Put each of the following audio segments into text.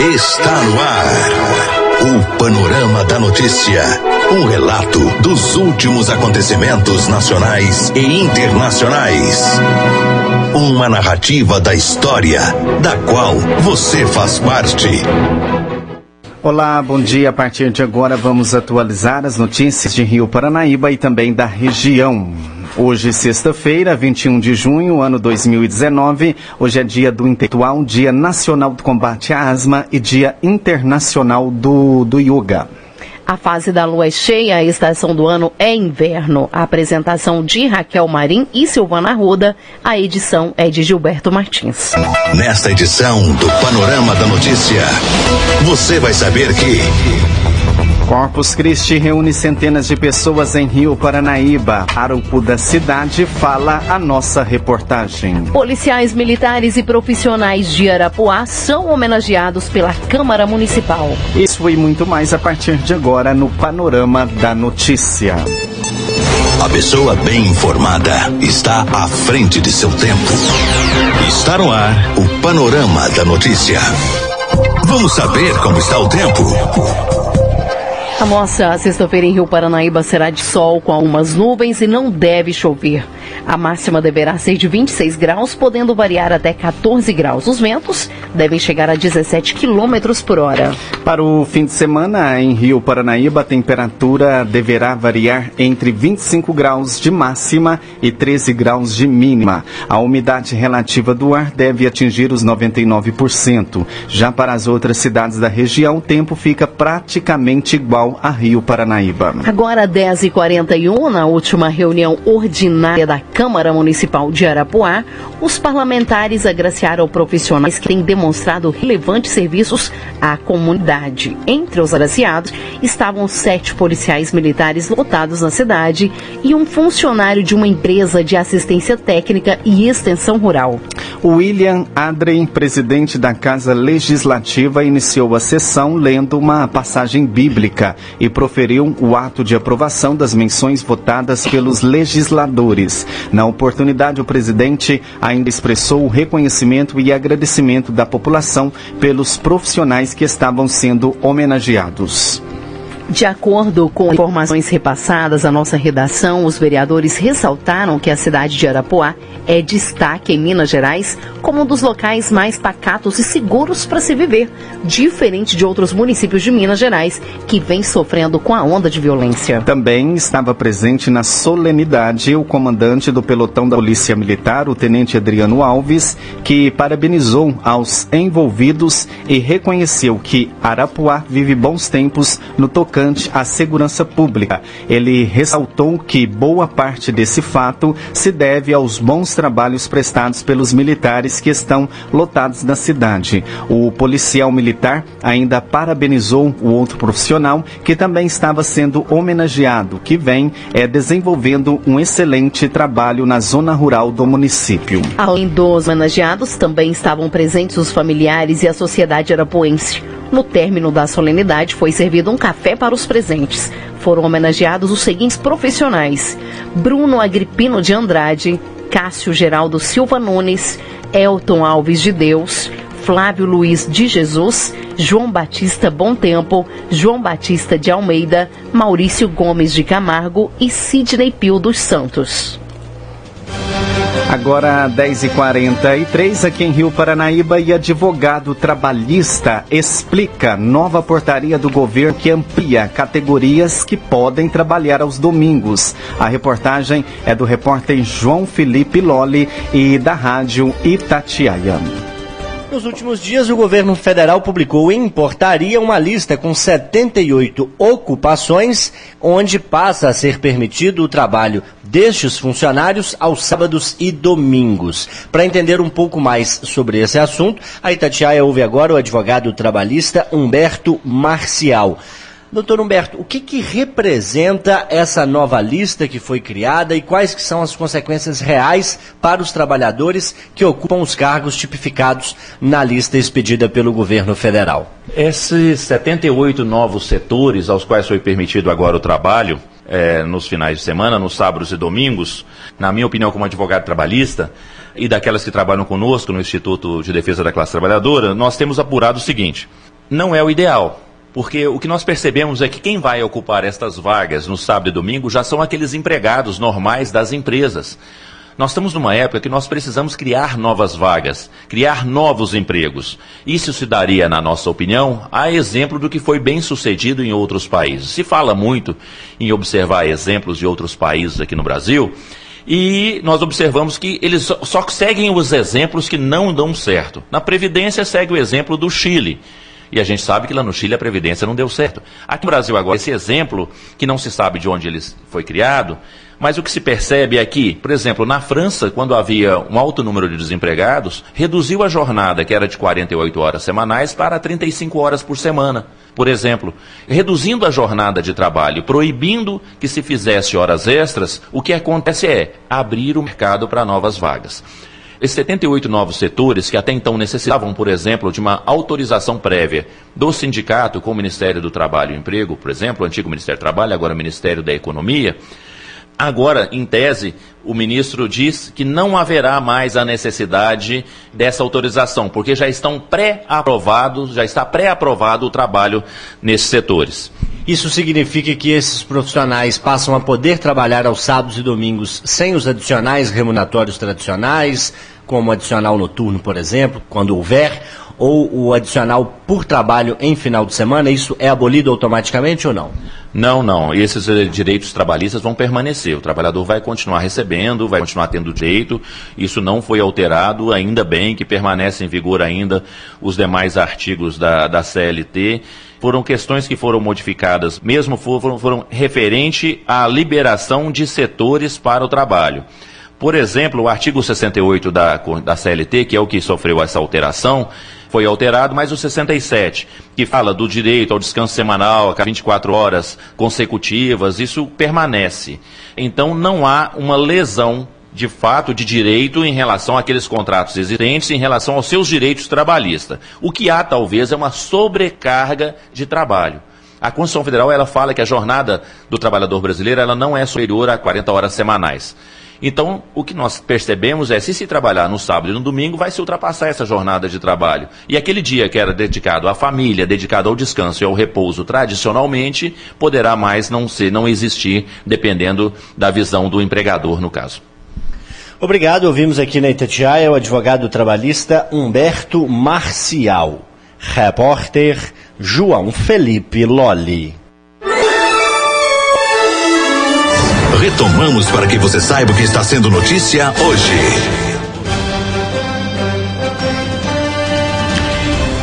Está no ar. O Panorama da Notícia. Um relato dos últimos acontecimentos nacionais e internacionais. Uma narrativa da história, da qual você faz parte. Olá, bom dia. A partir de agora vamos atualizar as notícias de Rio Paranaíba e também da região. Hoje, sexta-feira, 21 de junho, ano 2019. Hoje é dia do intelectual, Dia Nacional do Combate à Asma e Dia Internacional do, do Yoga. A fase da lua é cheia, a estação do ano é inverno. A apresentação de Raquel Marim e Silvana Ruda, a edição é de Gilberto Martins. Nesta edição do Panorama da Notícia, você vai saber que. Corpus Christi reúne centenas de pessoas em Rio Paranaíba. Arupo da cidade fala a nossa reportagem. Policiais militares e profissionais de Arapuá são homenageados pela Câmara Municipal. Isso e muito mais a partir de agora no Panorama da Notícia. A pessoa bem informada está à frente de seu tempo. Está no ar o Panorama da Notícia. Vamos saber como está o tempo. A nossa sexta-feira em Rio Paranaíba será de sol com algumas nuvens e não deve chover. A máxima deverá ser de 26 graus, podendo variar até 14 graus. Os ventos devem chegar a 17 quilômetros por hora. Para o fim de semana, em Rio Paranaíba, a temperatura deverá variar entre 25 graus de máxima e 13 graus de mínima. A umidade relativa do ar deve atingir os 99%. Já para as outras cidades da região, o tempo fica praticamente igual a Rio Paranaíba. Agora, 10h41, na última reunião ordinária da Câmara Municipal de Arapuá, os parlamentares agraciaram profissionais que têm demonstrado relevantes serviços à comunidade. Entre os agraciados estavam sete policiais militares lotados na cidade e um funcionário de uma empresa de assistência técnica e extensão rural. William Adrien, presidente da Casa Legislativa, iniciou a sessão lendo uma passagem bíblica e proferiu o ato de aprovação das menções votadas pelos legisladores. Na oportunidade, o presidente ainda expressou o reconhecimento e agradecimento da população pelos profissionais que estavam sendo homenageados. De acordo com informações repassadas à nossa redação, os vereadores ressaltaram que a cidade de Arapuá é destaque em Minas Gerais como um dos locais mais pacatos e seguros para se viver, diferente de outros municípios de Minas Gerais que vem sofrendo com a onda de violência. Também estava presente na solenidade o comandante do pelotão da Polícia Militar, o tenente Adriano Alves, que parabenizou aos envolvidos e reconheceu que Arapuá vive bons tempos no tocante à segurança pública. Ele ressaltou que boa parte desse fato se deve aos bons trabalhos prestados pelos militares que estão lotados na cidade. O policial militar ainda parabenizou o outro profissional que também estava sendo homenageado, que vem é, desenvolvendo um excelente trabalho na zona rural do município. Além dos homenageados, também estavam presentes os familiares e a sociedade arapuense. No término da solenidade, foi servido um café para os presentes. Foram homenageados os seguintes profissionais: Bruno Agripino de Andrade, Cássio Geraldo Silva Nunes, Elton Alves de Deus, Flávio Luiz de Jesus, João Batista Bom Tempo, João Batista de Almeida, Maurício Gomes de Camargo e Sidney Pio dos Santos. Agora 10h43 aqui em Rio Paranaíba e advogado trabalhista explica nova portaria do governo que amplia categorias que podem trabalhar aos domingos. A reportagem é do repórter João Felipe Lolli e da rádio Itatiaia. Nos últimos dias, o governo federal publicou em portaria uma lista com 78 ocupações, onde passa a ser permitido o trabalho destes funcionários aos sábados e domingos. Para entender um pouco mais sobre esse assunto, a Itatiaia ouve agora o advogado trabalhista Humberto Marcial. Doutor Humberto, o que, que representa essa nova lista que foi criada e quais que são as consequências reais para os trabalhadores que ocupam os cargos tipificados na lista expedida pelo governo federal? Esses 78 novos setores aos quais foi permitido agora o trabalho, é, nos finais de semana, nos sábados e domingos, na minha opinião, como advogado trabalhista, e daquelas que trabalham conosco no Instituto de Defesa da Classe Trabalhadora, nós temos apurado o seguinte: não é o ideal. Porque o que nós percebemos é que quem vai ocupar estas vagas no sábado e domingo já são aqueles empregados normais das empresas. Nós estamos numa época que nós precisamos criar novas vagas, criar novos empregos. Isso se daria, na nossa opinião, a exemplo do que foi bem sucedido em outros países. Se fala muito em observar exemplos de outros países aqui no Brasil, e nós observamos que eles só seguem os exemplos que não dão certo. Na Previdência segue o exemplo do Chile. E a gente sabe que lá no Chile a Previdência não deu certo. Aqui no Brasil agora, esse exemplo, que não se sabe de onde ele foi criado, mas o que se percebe é que, por exemplo, na França, quando havia um alto número de desempregados, reduziu a jornada, que era de 48 horas semanais, para 35 horas por semana. Por exemplo, reduzindo a jornada de trabalho, proibindo que se fizesse horas extras, o que acontece é abrir o mercado para novas vagas. Esses 78 novos setores, que até então necessitavam, por exemplo, de uma autorização prévia do sindicato com o Ministério do Trabalho e Emprego, por exemplo, o antigo Ministério do Trabalho, agora o Ministério da Economia, Agora, em tese, o ministro diz que não haverá mais a necessidade dessa autorização, porque já estão pré-aprovados, já está pré-aprovado o trabalho nesses setores. Isso significa que esses profissionais passam a poder trabalhar aos sábados e domingos sem os adicionais remuneratórios tradicionais, como adicional noturno, por exemplo, quando houver, ou o adicional por trabalho em final de semana, isso é abolido automaticamente ou não? Não, não. Esses eh, direitos trabalhistas vão permanecer. O trabalhador vai continuar recebendo, vai continuar tendo direito. Isso não foi alterado, ainda bem que permanece em vigor ainda os demais artigos da, da CLT. Foram questões que foram modificadas, mesmo foram, foram referente à liberação de setores para o trabalho. Por exemplo, o artigo 68 da, da CLT, que é o que sofreu essa alteração, foi alterado, mas o 67, que fala do direito ao descanso semanal a 24 horas consecutivas, isso permanece. Então não há uma lesão de fato de direito em relação àqueles contratos existentes, em relação aos seus direitos trabalhistas. O que há talvez é uma sobrecarga de trabalho. A Constituição Federal ela fala que a jornada do trabalhador brasileiro ela não é superior a 40 horas semanais. Então, o que nós percebemos é, se se trabalhar no sábado e no domingo, vai se ultrapassar essa jornada de trabalho. E aquele dia que era dedicado à família, dedicado ao descanso e ao repouso tradicionalmente, poderá mais não ser, não existir, dependendo da visão do empregador, no caso. Obrigado. Ouvimos aqui na Itatiaia o advogado trabalhista Humberto Marcial. Repórter João Felipe Lolli. Retomamos para que você saiba o que está sendo notícia hoje.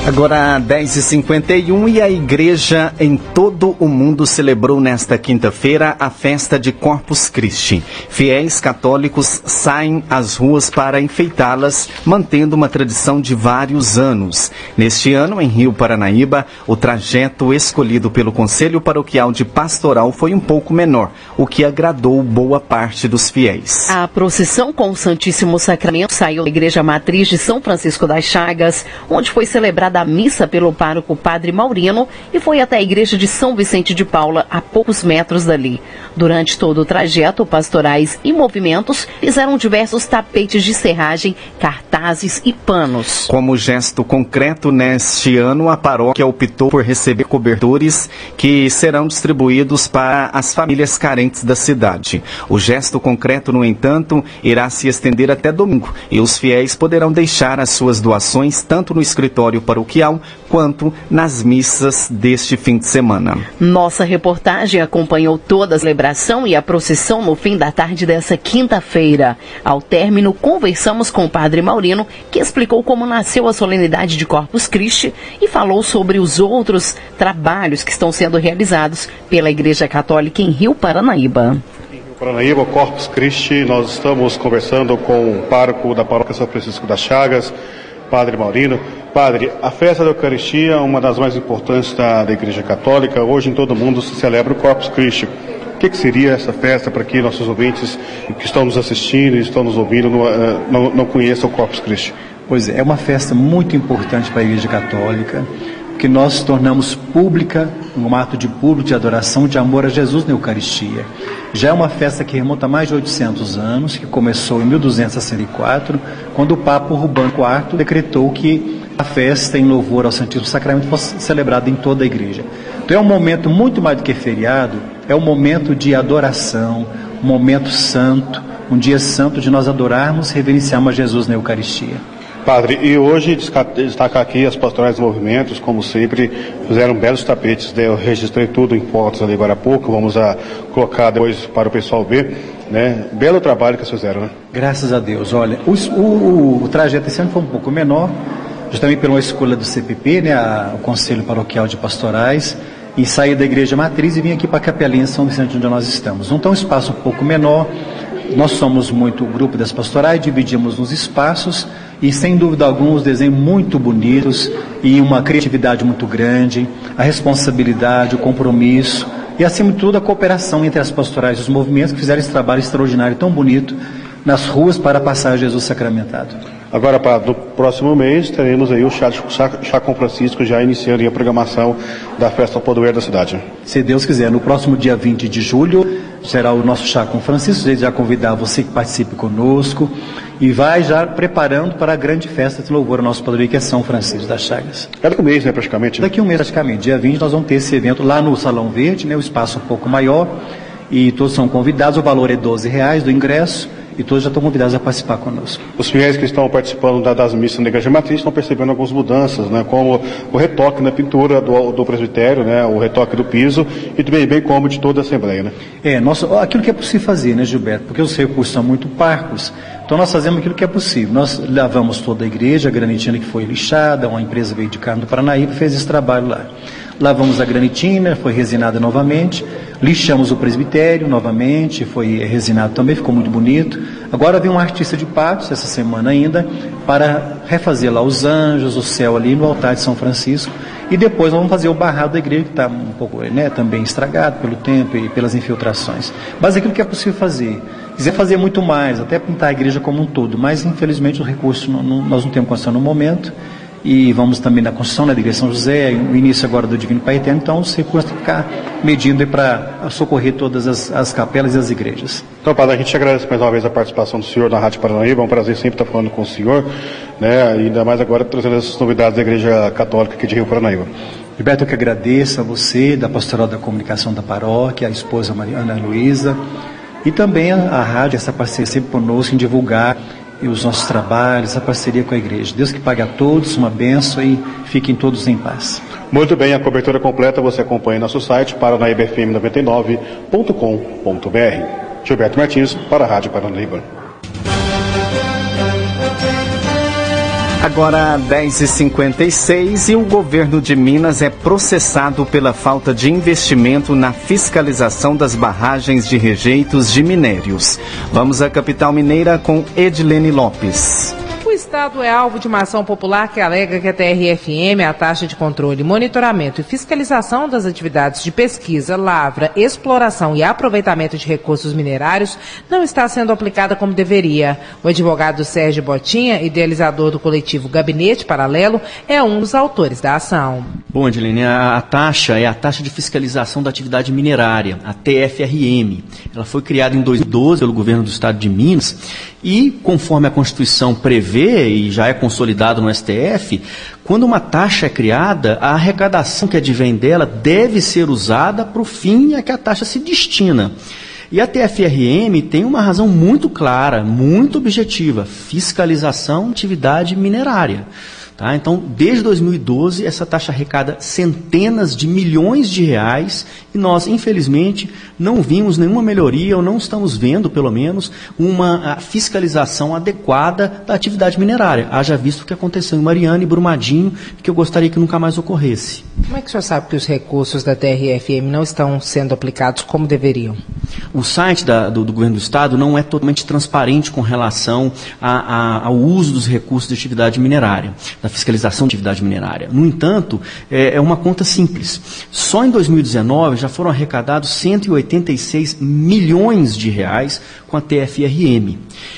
Agora 10h51 e a igreja em todo o mundo celebrou nesta quinta-feira a festa de Corpus Christi. Fiéis católicos saem às ruas para enfeitá-las, mantendo uma tradição de vários anos. Neste ano, em Rio Paranaíba, o trajeto escolhido pelo Conselho Paroquial de Pastoral foi um pouco menor, o que agradou boa parte dos fiéis. A procissão com o Santíssimo Sacramento saiu da Igreja Matriz de São Francisco das Chagas, onde foi celebrada da missa pelo pároco Padre Maurino e foi até a igreja de São Vicente de Paula, a poucos metros dali. Durante todo o trajeto, pastorais e movimentos fizeram diversos tapetes de serragem, cartazes e panos. Como gesto concreto, neste ano, a paróquia optou por receber cobertores que serão distribuídos para as famílias carentes da cidade. O gesto concreto, no entanto, irá se estender até domingo e os fiéis poderão deixar as suas doações tanto no escritório para o paroquial quanto nas missas deste fim de semana. Nossa reportagem acompanhou toda a celebração e a procissão no fim da tarde dessa quinta-feira. Ao término, conversamos com o padre Maurino, que explicou como nasceu a solenidade de Corpus Christi e falou sobre os outros trabalhos que estão sendo realizados pela Igreja Católica em Rio Paranaíba. Paranaíba, Corpus Christi, nós estamos conversando com o pároco da Paróquia São Francisco das Chagas, Padre Maurino. Padre, a festa da Eucaristia é uma das mais importantes da, da Igreja Católica. Hoje em todo mundo se celebra o Corpus Christi. O que, que, seria essa festa para que nossos ouvintes que estão nos assistindo e estão nos ouvindo não, eh, não, não conheçam o Corpus Christi? Pois é, é uma festa muito importante para a Igreja Católica que nós tornamos pública, um ato de público de adoração, de amor a Jesus na Eucaristia. Já é uma festa que remonta a mais de 800 anos, que começou em 1264, quando o Papa Urbano IV decretou que a festa em louvor ao Santíssimo Sacramento fosse celebrada em toda a igreja. Então é um momento muito mais do que feriado, é um momento de adoração, um momento santo, um dia santo de nós adorarmos reverenciarmos a Jesus na Eucaristia. Padre, e hoje destacar aqui as pastorais movimentos, como sempre, fizeram belos tapetes. Né? Eu registrei tudo em fotos ali agora há pouco, vamos a colocar depois para o pessoal ver. Né? Belo trabalho que vocês fizeram, né? Graças a Deus. Olha, o, o, o trajeto esse ano foi um pouco menor, justamente pela escolha do CPP, né? A, o Conselho Paroquial de Pastorais, e saí da Igreja Matriz e vim aqui para a Capelinha São Vicente, onde nós estamos. Então, um espaço um pouco menor, nós somos muito o grupo das pastorais, dividimos nos espaços e sem dúvida alguma os desenhos muito bonitos e uma criatividade muito grande, a responsabilidade, o compromisso e acima de tudo a cooperação entre as pastorais e os movimentos que fizeram esse trabalho extraordinário tão bonito nas ruas para passar Jesus sacramentado. Agora, para no próximo mês, teremos aí o chá, chá, com Francisco já iniciando a programação da festa Podoeira da cidade. Se Deus quiser, no próximo dia 20 de julho, será o nosso chá com Francisco. Desde já convidar você que participe conosco e vai já preparando para a grande festa de louvor ao nosso padroeiro, que é São Francisco das Chagas. É daqui um mês, né, praticamente? Daqui um mês, praticamente. Dia 20 nós vamos ter esse evento lá no Salão Verde, né, o espaço um pouco maior, e todos são convidados, o valor é 12 reais do ingresso, e todos já estão convidados a participar conosco. Os fiéis que estão participando da, das missas na Igreja Matriz estão percebendo algumas mudanças, né, como o retoque na pintura do, do presbitério, né, o retoque do piso e também bem como de toda a Assembleia. Né? É, nossa, aquilo que é possível fazer, né, Gilberto? Porque os recursos são muito parcos, então nós fazemos aquilo que é possível. Nós lavamos toda a igreja, a granitina que foi lixada, uma empresa veio de carne do Paranaíba fez esse trabalho lá. Lavamos a granitina, foi resinada novamente. Lixamos o presbitério novamente, foi resinado também, ficou muito bonito. Agora vem um artista de patos, essa semana ainda, para refazer lá os anjos, o céu ali no altar de São Francisco. E depois vamos fazer o barrado da igreja, que está um pouco né, também estragado pelo tempo e pelas infiltrações. Mas aquilo que é possível fazer. Quiser fazer muito mais, até pintar a igreja como um todo, mas infelizmente os recursos não, não, nós não temos condição no momento e vamos também na construção né, da Igreja São José, o início agora do Divino Pai Eterno, então os recursos têm que ficar medindo para socorrer todas as, as, capelas e as igrejas. Então, Padre, a gente agradece mais uma vez a participação do senhor na Rádio Paranaíba, é um prazer sempre estar falando com o senhor, né, ainda mais agora trazendo essas novidades da Igreja Católica aqui de Rio Paranaíba. Gilberto, eu que agradeço a você, da Pastoral da Comunicação da Paróquia, a esposa Mariana Luísa, e também a, a rádio, essa parceria sempre conosco em divulgar e os nossos trabalhos, a parceria com a igreja. Deus que pague a todos uma benção e fiquem todos em paz. Muito bem, a cobertura completa você acompanha em nosso site paranaibfm99.com.br. Gilberto Martins, para a Rádio Paranaíba. Agora 10h56 e o governo de Minas é processado pela falta de investimento na fiscalização das barragens de rejeitos de minérios. Vamos à capital mineira com Edilene Lopes. Estado é alvo de uma ação popular que alega que a TRFM, a taxa de controle, monitoramento e fiscalização das atividades de pesquisa, lavra, exploração e aproveitamento de recursos minerários, não está sendo aplicada como deveria. O advogado Sérgio Botinha, idealizador do coletivo Gabinete Paralelo, é um dos autores da ação. Bom, Edilene, a, a taxa é a taxa de fiscalização da atividade minerária, a TFRM. Ela foi criada em 2012 pelo governo do estado de Minas e, conforme a Constituição prevê, e já é consolidado no STF, quando uma taxa é criada, a arrecadação que advém dela deve ser usada para o fim a que a taxa se destina. E a TFRM tem uma razão muito clara, muito objetiva: fiscalização atividade minerária. Tá? Então, desde 2012, essa taxa arrecada centenas de milhões de reais e nós, infelizmente, não vimos nenhuma melhoria ou não estamos vendo, pelo menos, uma fiscalização adequada da atividade minerária. Haja visto o que aconteceu em Mariana e Brumadinho, que eu gostaria que nunca mais ocorresse. Como é que o senhor sabe que os recursos da TRFM não estão sendo aplicados como deveriam? O site da, do, do, governo do Estado não é totalmente transparente com relação a, a, ao uso dos recursos de atividade minerária da fiscalização de atividade minerária. No entanto, é, é uma conta simples. Só em 2019 já foram arrecadados 186 milhões de reais com a TFRM.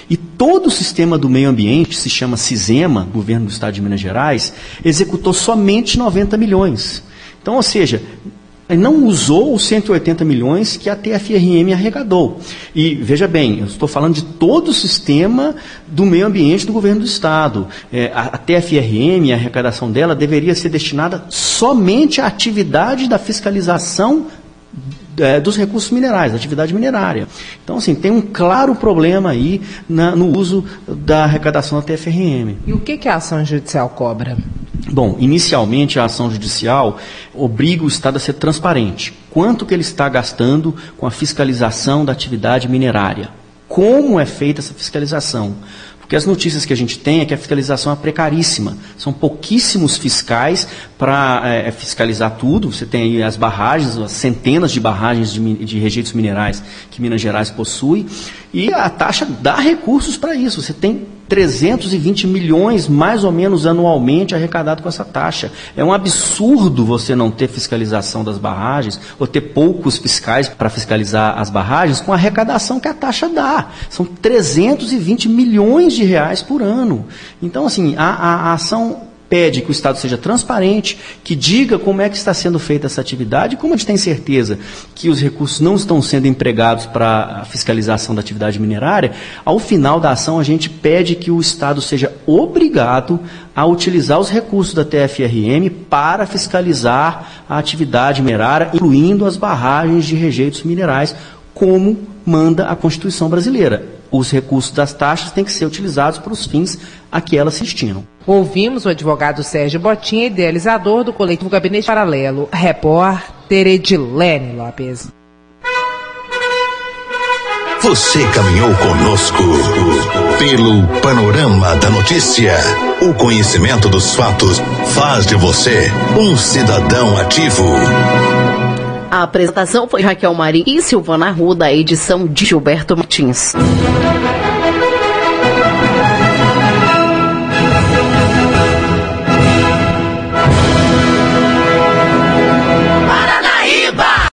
E todo o sistema do meio ambiente, se chama CISEMA, governo do estado de Minas Gerais, executou somente 90 milhões. Então, ou seja, não usou os 180 milhões que a TFRM arrecadou. E veja bem, eu estou falando de todo o sistema do meio ambiente do governo do Estado. É, a, a TFRM, a arrecadação dela, deveria ser destinada somente à atividade da fiscalização é, dos recursos minerais, da atividade minerária. Então, assim, tem um claro problema aí na, no uso da arrecadação da TFRM. E o que, que a ação judicial cobra? Bom, inicialmente a ação judicial obriga o Estado a ser transparente. Quanto que ele está gastando com a fiscalização da atividade minerária? Como é feita essa fiscalização? Porque as notícias que a gente tem é que a fiscalização é precaríssima. São pouquíssimos fiscais para é, é, fiscalizar tudo. Você tem aí as barragens, as centenas de barragens de, de rejeitos minerais que Minas Gerais possui. E a taxa dá recursos para isso. Você tem 320 milhões, mais ou menos, anualmente arrecadado com essa taxa. É um absurdo você não ter fiscalização das barragens, ou ter poucos fiscais para fiscalizar as barragens, com a arrecadação que a taxa dá. São 320 milhões de reais por ano. Então, assim, a, a, a ação pede que o Estado seja transparente, que diga como é que está sendo feita essa atividade, como a gente tem certeza que os recursos não estão sendo empregados para a fiscalização da atividade minerária, ao final da ação a gente pede que o Estado seja obrigado a utilizar os recursos da TFRM para fiscalizar a atividade minerária, incluindo as barragens de rejeitos minerais, como manda a Constituição brasileira os recursos das taxas têm que ser utilizados para os fins a que elas se destinam. Ouvimos o advogado Sérgio Botinha, idealizador do coletivo Gabinete Paralelo, repórter Edilene Lopes. Você caminhou conosco pelo panorama da notícia. O conhecimento dos fatos faz de você um cidadão ativo. A apresentação foi Raquel Marim e Silvana Ruda, edição de Gilberto Martins.